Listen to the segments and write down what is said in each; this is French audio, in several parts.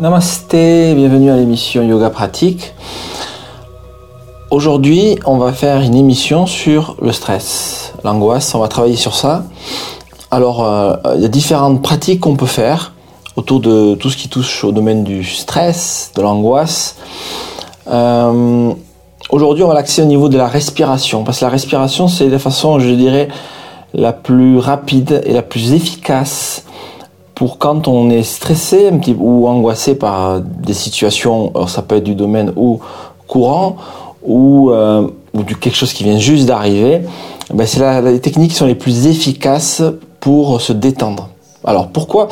Namasté, bienvenue à l'émission Yoga Pratique. Aujourd'hui, on va faire une émission sur le stress, l'angoisse, on va travailler sur ça. Alors, euh, il y a différentes pratiques qu'on peut faire autour de tout ce qui touche au domaine du stress, de l'angoisse. Euh, aujourd'hui, on va l'axer au niveau de la respiration, parce que la respiration, c'est la façon, je dirais, la plus rapide et la plus efficace pour quand on est stressé ou angoissé par des situations, alors ça peut être du domaine ou courant ou, euh, du quelque chose qui vient juste d'arriver, ben c'est les techniques qui sont les plus efficaces pour se détendre. Alors pourquoi?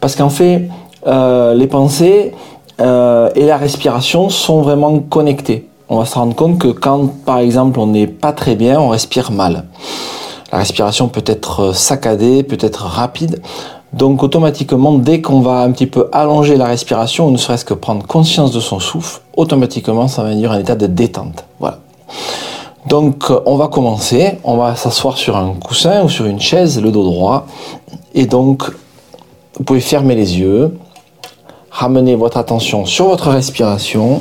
Parce qu'en fait, euh, les pensées euh, et la respiration sont vraiment connectées. On va se rendre compte que quand, par exemple, on n'est pas très bien, on respire mal. La respiration peut être saccadée, peut être rapide. Donc automatiquement, dès qu'on va un petit peu allonger la respiration, ou ne serait-ce que prendre conscience de son souffle, automatiquement ça va induire un état de détente. Voilà. Donc euh, on va commencer, on va s'asseoir sur un coussin ou sur une chaise, le dos droit, et donc vous pouvez fermer les yeux, ramener votre attention sur votre respiration.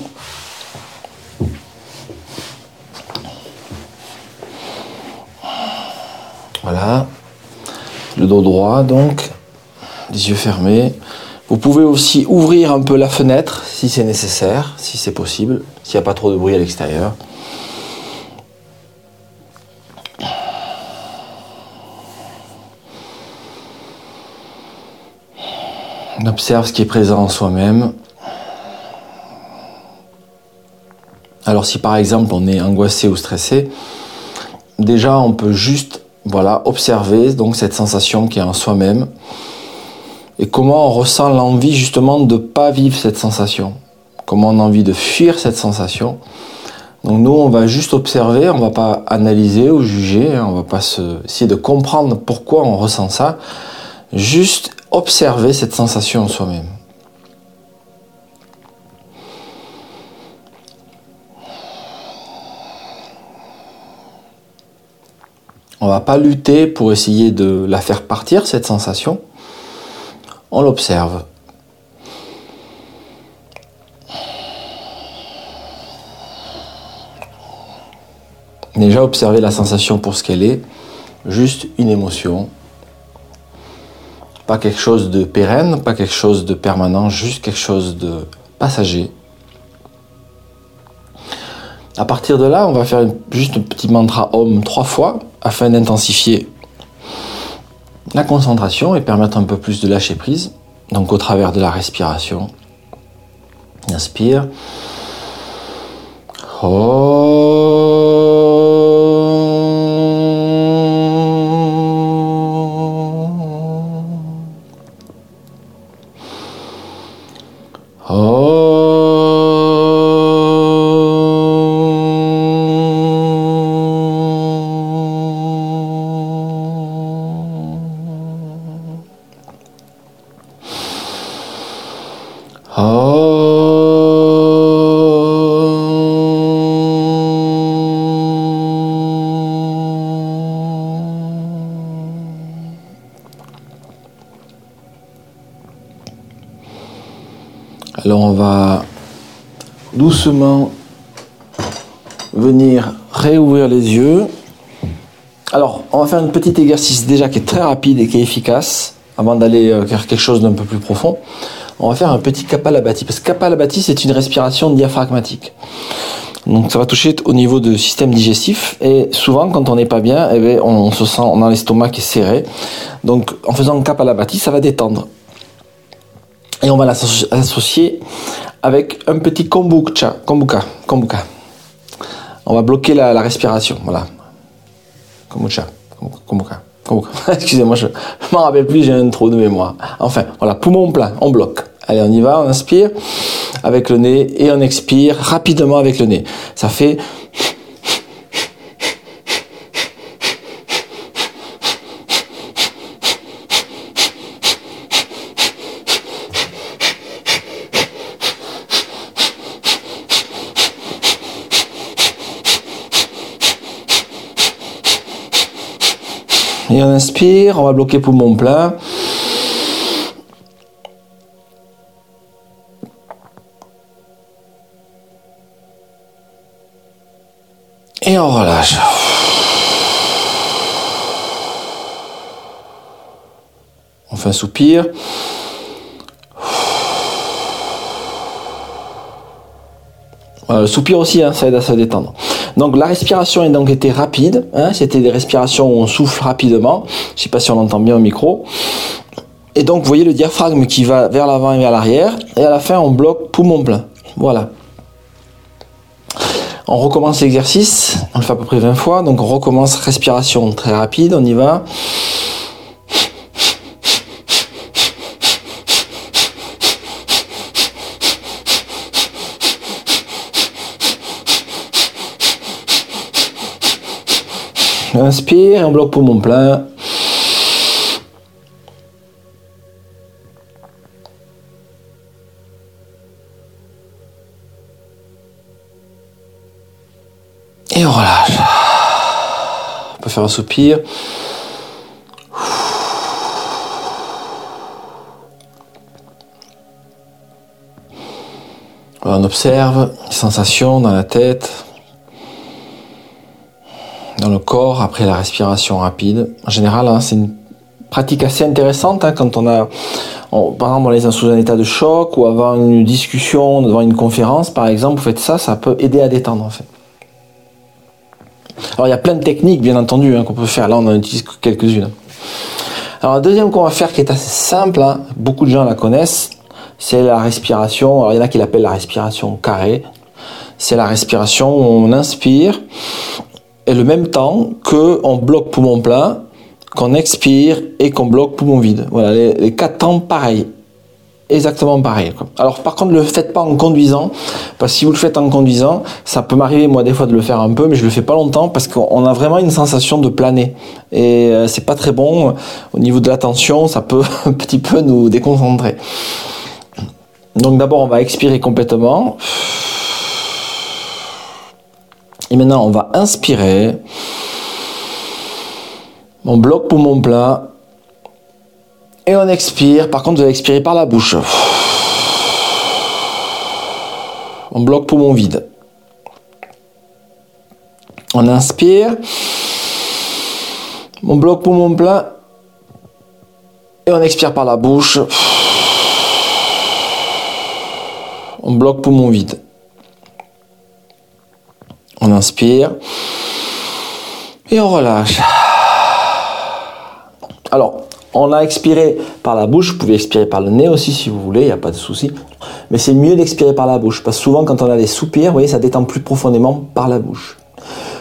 Voilà, le dos droit donc les yeux fermés. Vous pouvez aussi ouvrir un peu la fenêtre si c'est nécessaire, si c'est possible, s'il n'y a pas trop de bruit à l'extérieur. On observe ce qui est présent en soi-même. Alors si par exemple on est angoissé ou stressé, déjà on peut juste voilà, observer donc cette sensation qui est en soi-même et comment on ressent l'envie justement de ne pas vivre cette sensation, comment on a envie de fuir cette sensation? Donc nous, on va juste observer, on va pas analyser ou juger, hein, on va pas se, essayer de comprendre pourquoi on ressent ça, juste observer cette sensation en soi-même. On va pas lutter pour essayer de la faire partir, cette sensation on l'observe. Déjà observer la sensation pour ce qu'elle est, juste une émotion, pas quelque chose de pérenne, pas quelque chose de permanent, juste quelque chose de passager. À partir de là, on va faire juste un petit mantra Om trois fois afin d'intensifier la concentration et permettre un peu plus de lâcher prise, donc au travers de la respiration. Inspire. Alors on va doucement venir réouvrir les yeux. Alors on va faire un petit exercice déjà qui est très rapide et qui est efficace avant d'aller euh, faire quelque chose d'un peu plus profond. On va faire un petit Kapalabhati parce que Kapalabhati c'est une respiration diaphragmatique. Donc ça va toucher au niveau du système digestif et souvent quand on n'est pas bien, eh bien, on se sent, on a l'estomac qui est serré. Donc en faisant Kapalabhati, ça va détendre. Et on va l'associer avec un petit kombucha, kombuka, kombuka. On va bloquer la, respiration, voilà. Kombucha, kombuka, Excusez-moi, je ne m'en rappelle plus, j'ai un trou de mémoire. Enfin, voilà, poumon plein, on bloque. Allez, on y va, on inspire avec le nez et on expire rapidement avec le nez. Ça fait Et on inspire, on va bloquer poumon plein. Et on relâche. On fait un soupir. Le soupir aussi, hein, ça aide à se détendre. Donc la respiration a donc été rapide. Hein, C'était des respirations où on souffle rapidement. Je ne sais pas si on entend bien au micro. Et donc vous voyez le diaphragme qui va vers l'avant et vers l'arrière. Et à la fin, on bloque poumon plein. Voilà. On recommence l'exercice. On le fait à peu près 20 fois. Donc on recommence respiration très rapide. On y va. Inspire on bloque poumon plein. Et on relâche. On peut faire un soupir. On observe les sensations dans la tête dans le corps après la respiration rapide. En général, hein, c'est une pratique assez intéressante hein, quand on a, par exemple, on est sous un état de choc ou avant une discussion, devant une conférence, par exemple, vous faites ça, ça peut aider à détendre en fait. Alors il y a plein de techniques, bien entendu, hein, qu'on peut faire. Là, on en utilise quelques-unes. Alors la deuxième qu'on va faire, qui est assez simple, beaucoup de gens la connaissent, c'est la respiration. Alors il y en a qui l'appellent la respiration carrée. C'est la respiration où on inspire et le même temps qu'on bloque poumon plein, qu'on expire et qu'on bloque poumon vide. Voilà, les, quatre temps pareil. Exactement pareil. Alors par contre, ne le faites pas en conduisant, parce que si vous le faites en conduisant, ça peut m'arriver moi des fois de le faire un peu, mais je le fais pas longtemps parce qu'on a vraiment une sensation de planer et euh, c'est pas très bon au niveau de l'attention, ça peut un petit peu nous déconcentrer. Donc d'abord, on va expirer complètement. Et maintenant, on va inspirer. On bloque poumon plein. Et on expire. Par contre, vous allez expirer par la bouche. On bloque poumon vide. On inspire. On bloque poumon plein. Et on expire par la bouche. On bloque poumon vide. On inspire. Et on relâche. Alors, on a expiré par la bouche, vous pouvez expirer par le nez aussi si vous voulez, il n'y a pas de souci. Mais c'est mieux d'expirer par la bouche, parce que souvent quand on a des soupirs, vous voyez, ça détend plus profondément par la bouche.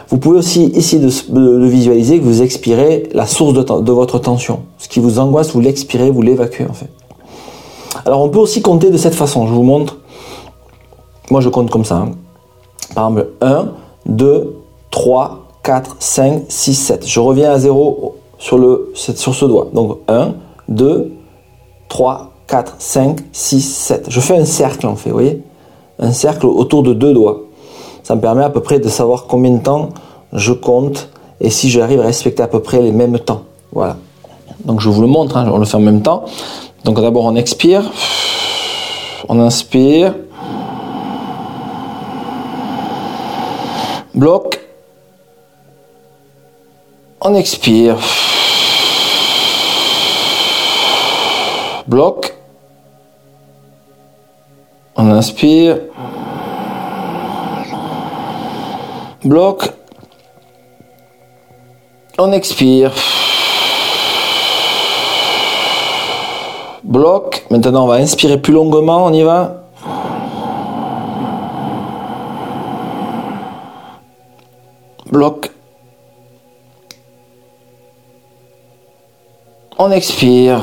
Vous pouvez aussi essayer de, visualiser que vous expirez la source de, votre tension. Ce qui vous angoisse, vous l'expirez, vous l'évacuez en fait. Alors on peut aussi compter de cette façon, je vous montre. Moi je compte comme ça. Hein. Par exemple, 1, 2, 3, 4, 5, 6, 7. Je reviens à 0 sur, ce doigt. Donc 1, 2, 3, 4, 5, 6, 7. Je fais un cercle en fait, vous voyez? Un cercle autour de deux doigts. Ça me permet à peu près de savoir combien de temps je compte et si j'arrive à respecter à peu près les mêmes temps. Voilà. Donc je vous le montre, hein, on le fait en même temps. Donc d'abord on expire, on inspire, Bloc. On expire. Bloc. On inspire. Bloc. On expire. Bloc. Maintenant, on va inspirer plus longuement. On y va. On expire.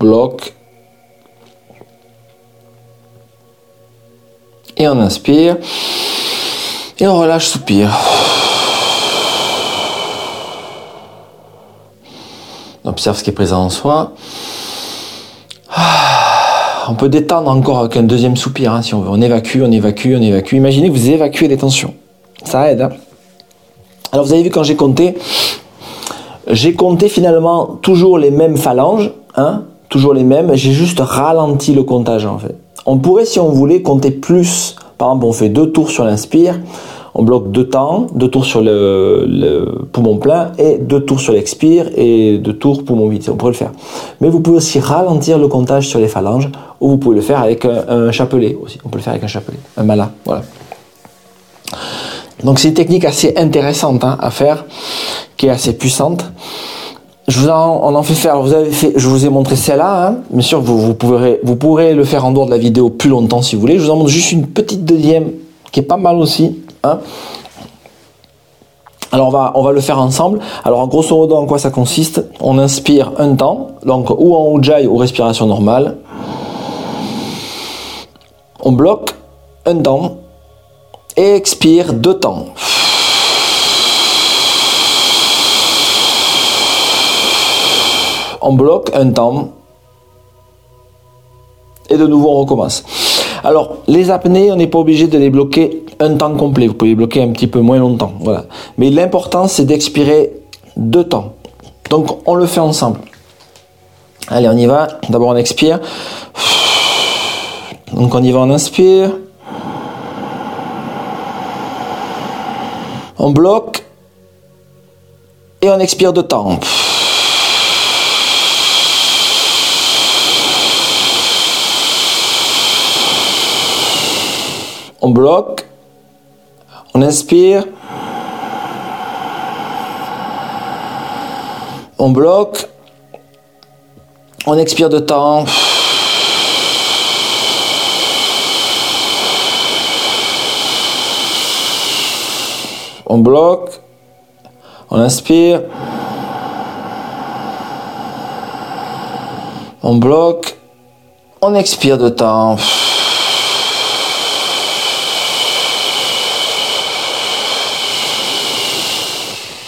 Bloc. Et on inspire. Et on relâche, soupir. On observe ce qui est présent en soi. Ah on peut détendre encore avec un deuxième soupir, hein, si on veut. On évacue, on évacue, on évacue. Imaginez que vous évacuez les tensions. Ça aide. Hein. Alors vous avez vu quand j'ai compté, j'ai compté finalement toujours les mêmes phalanges, hein, toujours les mêmes. J'ai juste ralenti le comptage en fait. On pourrait, si on voulait, compter plus. Par exemple, on fait deux tours sur l'inspire, on bloque deux temps, deux tours sur le, poumon plein et deux tours sur l'expire et deux tours poumon vide. On pourrait le faire. Mais vous pouvez aussi ralentir le comptage sur les phalanges ou vous pouvez le faire avec un, chapelet aussi. On peut le faire avec un chapelet, un mala. Voilà. Donc c'est une technique assez intéressante hein, à faire, qui est assez puissante. Je vous en, on en fait faire. Je vous ai montré celle-là. Hein. Bien sûr, vous, vous, pourrez, vous pourrez le faire en dehors de la vidéo plus longtemps si vous voulez. Je vous en montre juste une petite deuxième qui est pas mal aussi. Hein. Alors on va, on va le faire ensemble. Alors en grosso modo en quoi ça consiste? On inspire un temps, donc ou en ujjayi ou respiration normale. On bloque un temps et expire deux temps. On bloque un temps et de nouveau on recommence. Alors les apnées, on n'est pas obligé de les bloquer un temps complet. Vous pouvez les bloquer un petit peu moins longtemps. Voilà. Mais l'important c'est d'expirer deux temps. Donc on le fait ensemble. Allez, on y va. D'abord on expire. Donc on y va, on inspire. On bloque et on expire de temps. On bloque, on inspire, on bloque, on expire de temps. On bloque, on inspire, on bloque, on expire de temps.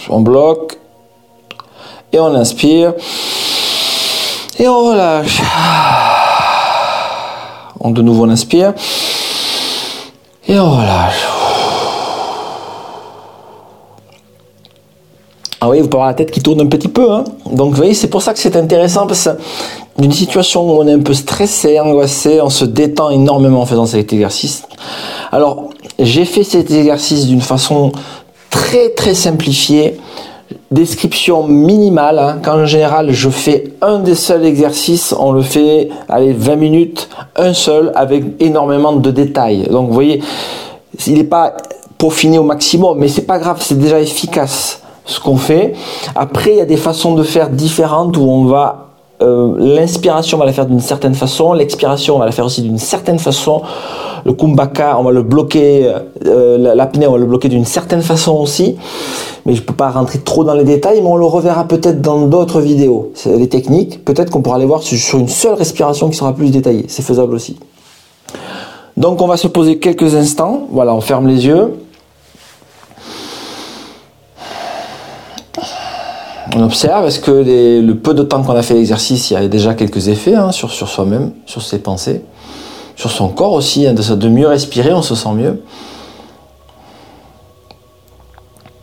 On bloque et on inspire et on relâche. On de nouveau on inspire et on relâche. Ah oui, vous pouvez avoir la tête qui tourne un petit peu. Hein. Donc vous voyez, c'est pour ça que c'est intéressant parce que d'une situation où on est un peu stressé, angoissé, on se détend énormément en faisant cet exercice. Alors, j'ai fait cet exercice d'une façon très très simplifiée, description minimale. Hein. Quand en général je fais un des seuls exercices, on le fait, allez, 20 minutes, un seul, avec énormément de détails. Donc vous voyez, il n'est pas peaufiné au maximum, mais c'est pas grave, c'est déjà efficace ce qu'on fait. Après, il y a des façons de faire différentes où on va euh, l'inspiration on va la faire d'une certaine façon, l'expiration on va la faire aussi d'une certaine façon, le kumbhaka on va le bloquer, euh, l'apnée on va le bloquer d'une certaine façon aussi, mais je peux pas rentrer trop dans les détails, mais on le reverra peut-être dans d'autres vidéos. Les techniques, peut-être qu'on pourra les voir sur une seule respiration qui sera plus détaillée, c'est faisable aussi. Donc on va se poser quelques instants, voilà, on ferme les yeux. On observe, est-ce que le peu de temps qu'on a fait l'exercice, il y a déjà quelques effets hein, sur, soi-même, sur ses pensées, sur son corps aussi, hein, de, mieux respirer, on se sent mieux.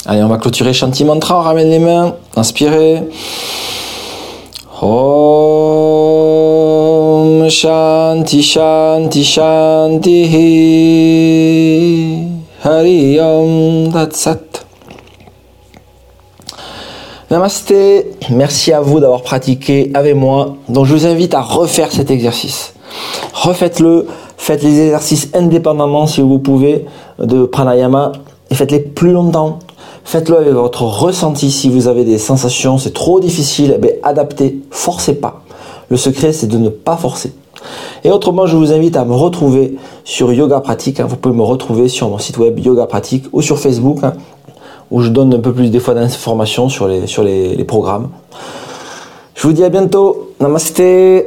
Allez, on va clôturer Shanti Mantra, on ramène les mains, inspirez. Om Shanti Shanti Shanti Hari Om Sat. Namasté, merci à vous d'avoir pratiqué avec moi. Donc je vous invite à refaire cet exercice. Refaites-le, faites les exercices indépendamment si vous pouvez de pranayama et faites-les plus longtemps. Faites-le avec votre ressenti si vous avez des sensations, c'est trop difficile, eh adaptez, forcez pas. Le secret c'est de ne pas forcer. Et autrement, je vous invite à me retrouver sur Yoga Pratique. Hein. Vous pouvez me retrouver sur mon site web Yoga Pratique ou sur Facebook. Où je donne un peu plus des fois d'informations sur les, sur les, les programmes. Je vous dis à bientôt. Namasté.